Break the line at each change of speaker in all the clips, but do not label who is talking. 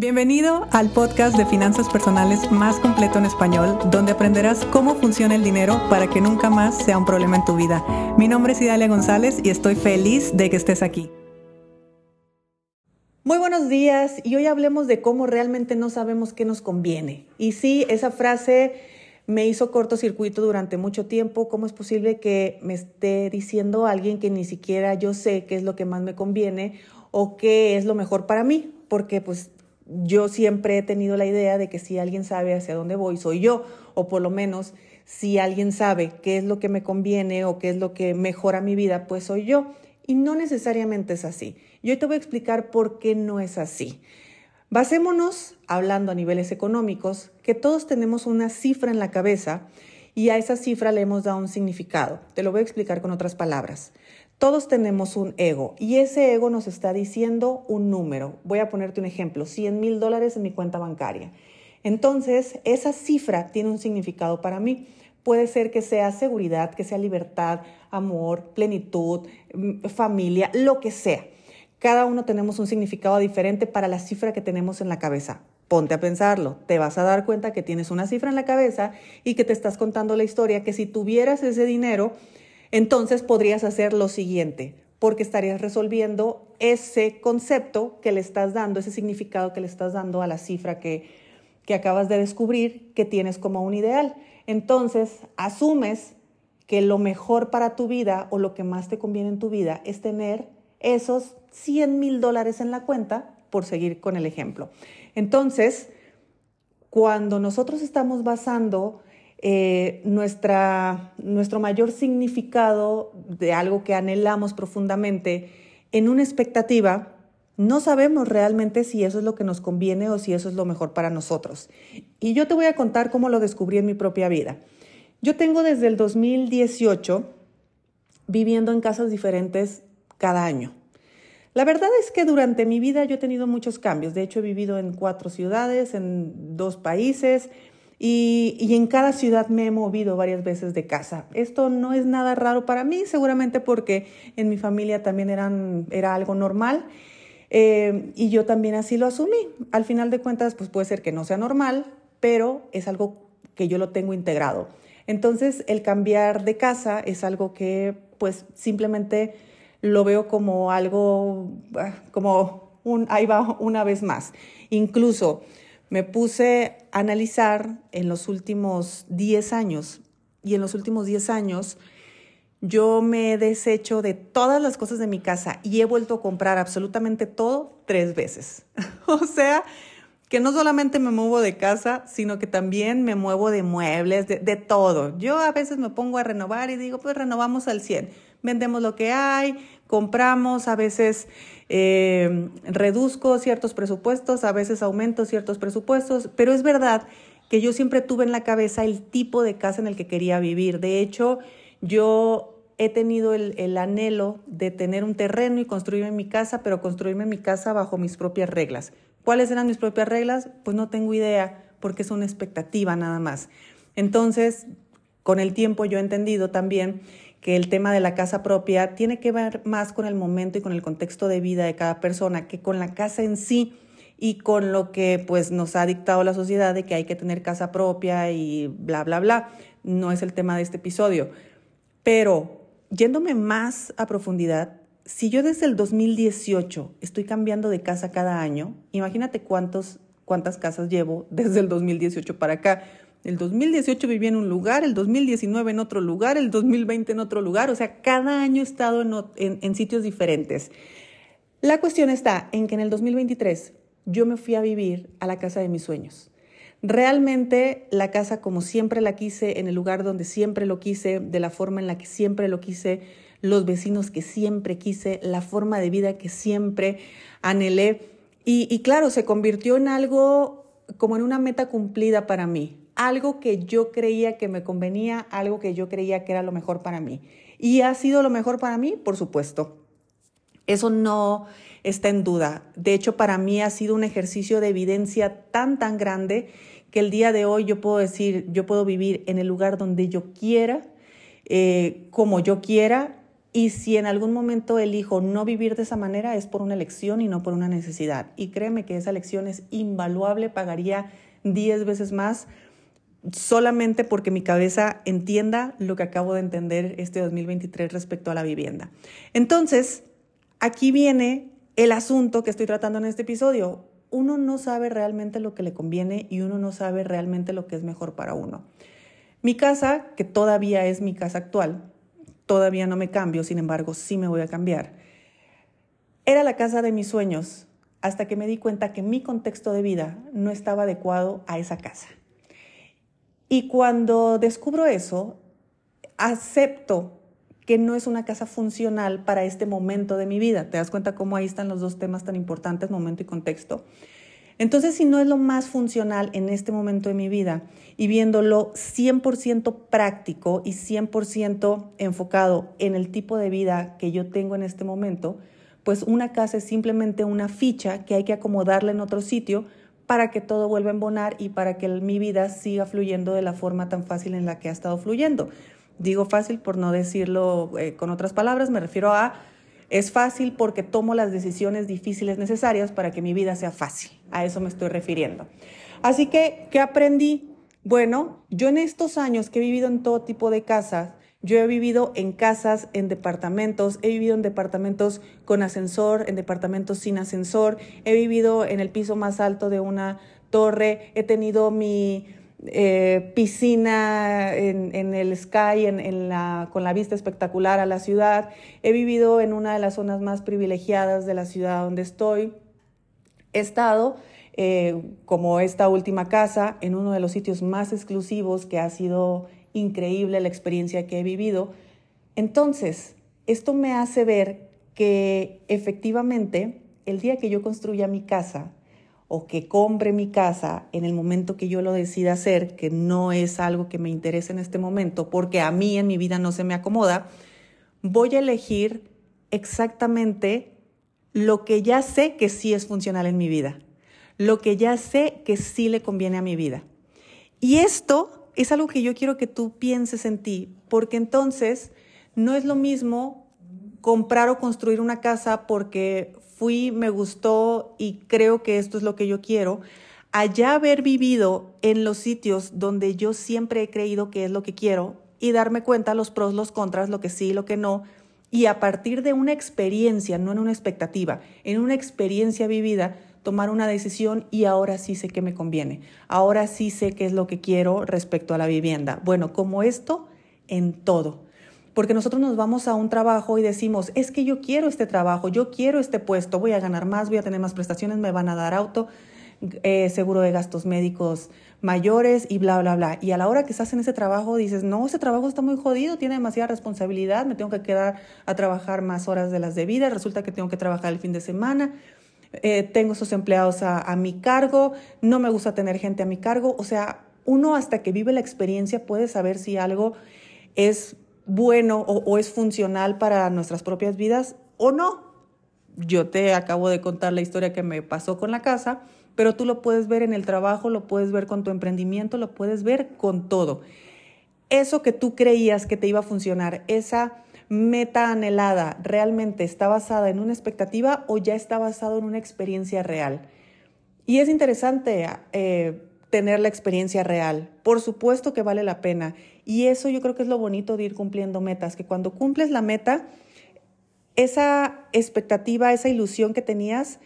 Bienvenido al podcast de finanzas personales más completo en español, donde aprenderás cómo funciona el dinero para que nunca más sea un problema en tu vida. Mi nombre es Idalia González y estoy feliz de que estés aquí. Muy buenos días y hoy hablemos de cómo realmente no sabemos qué nos conviene. Y sí, esa frase me hizo cortocircuito durante mucho tiempo. ¿Cómo es posible que me esté diciendo alguien que ni siquiera yo sé qué es lo que más me conviene o qué es lo mejor para mí? Porque pues yo siempre he tenido la idea de que si alguien sabe hacia dónde voy, soy yo, o por lo menos si alguien sabe qué es lo que me conviene o qué es lo que mejora mi vida, pues soy yo. Y no necesariamente es así. Y hoy te voy a explicar por qué no es así. Basémonos, hablando a niveles económicos, que todos tenemos una cifra en la cabeza y a esa cifra le hemos dado un significado. Te lo voy a explicar con otras palabras. Todos tenemos un ego y ese ego nos está diciendo un número. Voy a ponerte un ejemplo, 100 mil dólares en mi cuenta bancaria. Entonces, esa cifra tiene un significado para mí. Puede ser que sea seguridad, que sea libertad, amor, plenitud, mm, familia, lo que sea. Cada uno tenemos un significado diferente para la cifra que tenemos en la cabeza. Ponte a pensarlo, te vas a dar cuenta que tienes una cifra en la cabeza y que te estás contando la historia que si tuvieras ese dinero, entonces podrías hacer lo siguiente, porque estarías resolviendo ese concepto que le estás dando, ese significado que le estás dando a la cifra que, que acabas de descubrir que tienes como un ideal. Entonces, asumes que lo mejor para tu vida o lo que más te conviene en tu vida es tener esos 100 mil dólares en la cuenta, por seguir con el ejemplo. Entonces, cuando nosotros estamos basando eh, nuestra, nuestro mayor significado de algo que anhelamos profundamente en una expectativa, no sabemos realmente si eso es lo que nos conviene o si eso es lo mejor para nosotros. Y yo te voy a contar cómo lo descubrí en mi propia vida. Yo tengo desde el 2018 viviendo en casas diferentes cada año. La verdad es que durante mi vida yo he tenido muchos cambios. De hecho, he vivido en cuatro ciudades, en dos países, y, en cada ciudad me he movido varias veces de casa. Esto no es nada raro para mí, seguramente porque en mi familia también eran, era algo normal. Eh, y yo también así lo asumí. Al final de cuentas, pues puede ser que no sea normal, pero es algo que yo lo tengo integrado. Entonces, el cambiar de casa es algo que, pues, simplemente lo veo como algo, ah, como un, ahí va una vez más. Incluso me puse a analizar en los últimos 10 años y en los últimos 10 años yo me he deshecho de todas las cosas de mi casa y he vuelto a comprar absolutamente todo tres veces. o sea, que no solamente me muevo de casa, sino que también me muevo de muebles, de, todo. Yo a veces me pongo a renovar y digo, pues renovamos al 100. Vendemos lo que hay, compramos, a veces eh, reduzco ciertos presupuestos, a veces aumento ciertos presupuestos, pero es verdad que yo siempre tuve en la cabeza el tipo de casa en el que quería vivir. De hecho, yo he tenido el, el, anhelo de tener un terreno y construirme mi casa, pero construirme mi casa bajo mis propias reglas. ¿Cuáles eran mis propias reglas? Pues no tengo idea, porque es una expectativa nada más. Entonces, con el tiempo yo he entendido también que el tema de la casa propia tiene que ver más con el momento y con el contexto de vida de cada persona que con la casa en sí y con lo que pues nos ha dictado la sociedad de que hay que tener casa propia y bla bla bla. No es el tema de este episodio. Pero yéndome más a profundidad, si yo desde el 2018 estoy cambiando de casa cada año, imagínate cuántos cuántas casas llevo desde el 2018 para acá. El 2018 viví en un lugar, el 2019 en otro lugar, el 2020 en otro lugar. O sea, cada año he estado en, sitios diferentes. La cuestión está en que en el 2023 yo me fui a vivir a la casa de mis sueños. Realmente la casa como siempre la quise, en el lugar donde siempre lo quise, de la forma en la que siempre lo quise, los vecinos que siempre quise, la forma de vida que siempre anhelé. Y claro, se convirtió en algo como en una meta cumplida para mí algo que yo creía que me convenía, algo que yo creía que era lo mejor para mí. ¿Y ha sido lo mejor para mí? Por supuesto. Eso no está en duda. De hecho, para mí ha sido un ejercicio de evidencia tan, tan grande que el día de hoy yo puedo decir, yo puedo vivir en el lugar donde yo quiera, eh, como yo quiera, Y si en algún momento elijo no vivir de esa manera, es por una elección y no por una necesidad. Y créeme que esa elección es invaluable, pagaría 10 veces más solamente porque mi cabeza entienda lo que acabo de entender este 2023 respecto a la vivienda. Entonces, aquí viene el asunto que estoy tratando en este episodio. Uno no sabe realmente lo que le conviene y uno no sabe realmente lo que es mejor para uno. Mi casa, que todavía es mi casa actual, todavía no me cambio, sin embargo, sí me voy a cambiar. Era la casa de mis sueños hasta que me di cuenta que mi contexto de vida no estaba adecuado a esa casa. Y cuando descubro eso, acepto que no es una casa funcional para este momento de mi vida. ¿Te das cuenta cómo ahí están los dos temas tan importantes, momento y contexto? Entonces, si no es lo más funcional en este momento de mi vida y viéndolo 100% práctico y 100% enfocado en el tipo de vida que yo tengo en este momento, pues una casa es simplemente una ficha que hay que acomodarla en otro sitio para que todo vuelva a embonar y para que mi vida siga fluyendo de la forma tan fácil en la que ha estado fluyendo. Digo fácil por no decirlo eh, con otras palabras, me refiero a es fácil porque tomo las decisiones difíciles necesarias para que mi vida sea fácil. A eso me estoy refiriendo. Así que, ¿qué aprendí? Bueno, yo en estos años que he vivido en todo tipo de casas, yo he vivido en casas, en departamentos, he vivido en departamentos con ascensor, en departamentos sin ascensor, he vivido en el piso más alto de una torre, he tenido mi eh, piscina en, el Sky, con la vista espectacular a la ciudad, he vivido en una de las zonas más privilegiadas de la ciudad donde estoy, he estado eh, como esta última casa en uno de los sitios más exclusivos que ha sido increíble la experiencia que he vivido. Entonces, esto me hace ver que efectivamente el día que yo construya mi casa o que compre mi casa en el momento que yo lo decida hacer, que no es algo que me interese en este momento, porque a mí en mi vida no se me acomoda, voy a elegir exactamente lo que ya sé que sí es funcional en mi vida, lo que ya sé que sí le conviene a mi vida. Y esto es algo que yo quiero que tú pienses en ti, porque entonces no es lo mismo comprar o construir una casa porque fui, me gustó y creo que esto es lo que yo quiero, allá haber vivido en los sitios donde yo siempre he creído que es lo que quiero y darme cuenta los pros, los contras, lo que sí, lo que no, y a partir de una experiencia, no en una expectativa, en una experiencia vivida, tomar una decisión y ahora sí sé que me conviene, ahora sí sé qué es lo que quiero respecto a la vivienda. Bueno, como esto en todo. Porque nosotros nos vamos a un trabajo y decimos, es que yo quiero este trabajo, yo quiero este puesto, voy a ganar más, voy a tener más prestaciones, me van a dar auto, eh, seguro de gastos médicos mayores y bla, bla, bla. Y a la hora que estás en ese trabajo dices, no, ese trabajo está muy jodido, tiene demasiada responsabilidad, me tengo que quedar a trabajar más horas de las debidas, resulta que tengo que trabajar el fin de semana, eh, tengo esos empleados a, mi cargo, no me gusta tener gente a mi cargo. O sea, uno hasta que vive la experiencia puede saber si algo es bueno o, o es funcional para nuestras propias vidas o no. Yo te acabo de contar la historia que me pasó con la casa, pero tú lo puedes ver en el trabajo, lo puedes ver con tu emprendimiento, lo puedes ver con todo. Eso que tú creías que te iba a funcionar, esa meta anhelada realmente está basada en una expectativa o ya está basado en una experiencia real. Y es interesante eh, tener la experiencia real. Por supuesto que vale la pena. Y eso yo creo que es lo bonito de ir cumpliendo metas, que cuando cumples la meta, esa expectativa, esa ilusión que tenías,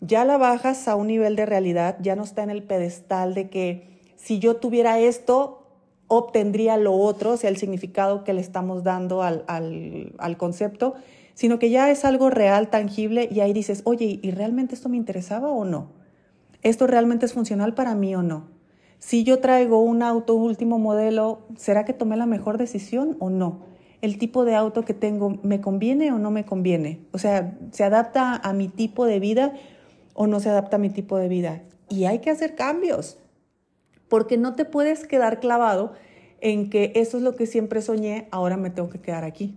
ya la bajas a un nivel de realidad, ya no está en el pedestal de que si yo tuviera esto, obtendría lo otro, o sea, el significado que le estamos dando al, concepto, sino que ya es algo real, tangible, y ahí dices, oye, ¿y realmente esto me interesaba o no? ¿Esto realmente es funcional para mí o no? Si yo traigo un auto último modelo, ¿será que tomé la mejor decisión o no? ¿El tipo de auto que tengo me conviene o no me conviene? O sea, ¿se adapta a mi tipo de vida o no se adapta a mi tipo de vida? Y hay que hacer cambios porque no te puedes quedar clavado en que eso es lo que siempre soñé, ahora me tengo que quedar aquí.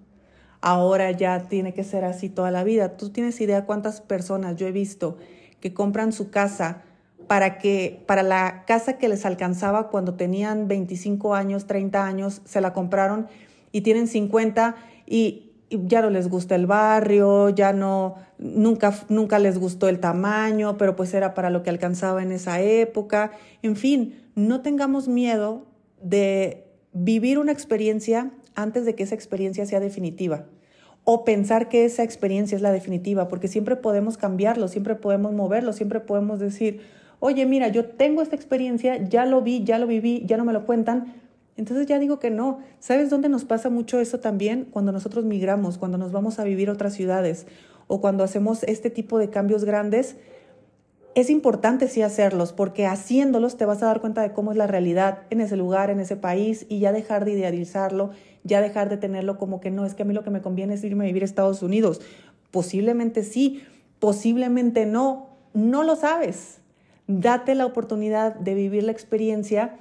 Ahora ya tiene que ser así toda la vida. Tú tienes idea cuántas personas yo he visto que compran su casa para que para la casa que les alcanzaba cuando tenían 25 años, 30 años, se la compraron y tienen 50 y ya no les gusta el barrio, ya no, nunca, nunca les gustó el tamaño, pero pues era para lo que alcanzaba en esa época. En fin, no tengamos miedo de vivir una experiencia antes de que esa experiencia sea definitiva o pensar que esa experiencia es la definitiva, porque siempre podemos cambiarlo, siempre podemos moverlo, siempre podemos decir, oye, mira, yo tengo esta experiencia, ya lo vi, ya lo viví, ya no me lo cuentan, entonces ya digo que no. ¿Sabes dónde nos pasa mucho eso también? Cuando nosotros migramos, cuando nos vamos a vivir a otras ciudades o cuando hacemos este tipo de cambios grandes. Es importante sí hacerlos porque haciéndolos te vas a dar cuenta de cómo es la realidad en ese lugar, en ese país y ya dejar de idealizarlo, ya dejar de tenerlo como que no, es que a mí lo que me conviene es irme a vivir a Estados Unidos. Posiblemente sí, posiblemente no, no lo sabes. Date la oportunidad de vivir la experiencia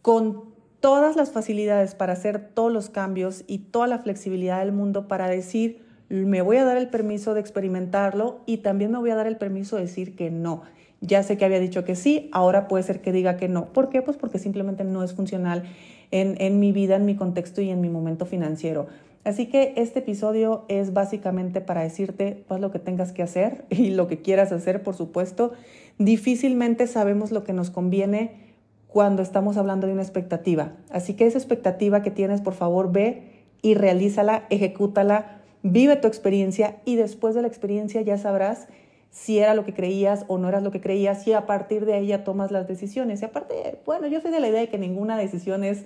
con todas las facilidades para hacer todos los cambios y toda la flexibilidad del mundo para decir, me voy a dar el permiso de experimentarlo y también me voy a dar el permiso de decir que no. Ya sé que había dicho que sí, ahora puede ser que diga que no. ¿Por qué? Pues porque simplemente no es funcional en, en mi vida, en mi contexto y en mi momento financiero. Así que este episodio es básicamente para decirte pues lo que tengas que hacer y lo que quieras hacer, por supuesto. Difícilmente sabemos lo que nos conviene cuando estamos hablando de una expectativa. Así que esa expectativa que tienes, por favor, ve y realízala, ejecútala, vive tu experiencia y después de la experiencia ya sabrás si era lo que creías o no era lo que creías y a partir de ya tomas las decisiones. Y aparte, bueno, yo soy de la idea de que ninguna decisión es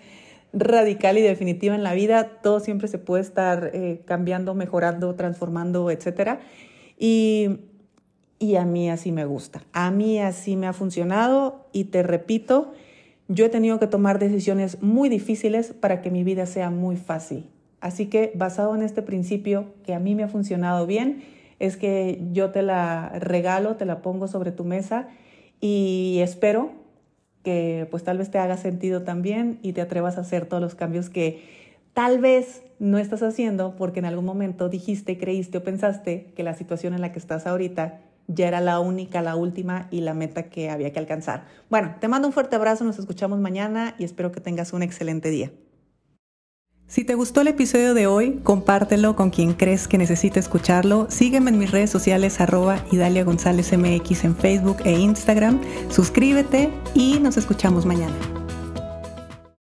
radical y definitiva en la vida, todo siempre se puede estar eh, cambiando, mejorando, transformando, etc. Y, y a mí así me gusta, a mí así me ha funcionado y te repito, yo he tenido que tomar decisiones muy difíciles para que mi vida sea muy fácil. Así que basado en este principio que a mí me ha funcionado bien, es que yo te la regalo, te la pongo sobre tu mesa y espero que pues tal vez te haga sentido también y te atrevas a hacer todos los cambios que tal vez no estás haciendo porque en algún momento dijiste, creíste o pensaste que la situación en la que estás ahorita ya era la única, la última y la meta que había que alcanzar. Bueno, te mando un fuerte abrazo, nos escuchamos mañana y espero que tengas un excelente día. Si te gustó el episodio de hoy, compártelo con quien crees que necesite escucharlo. Sígueme en mis redes sociales arroba Idalia González MX en Facebook e Instagram. Suscríbete y nos escuchamos mañana.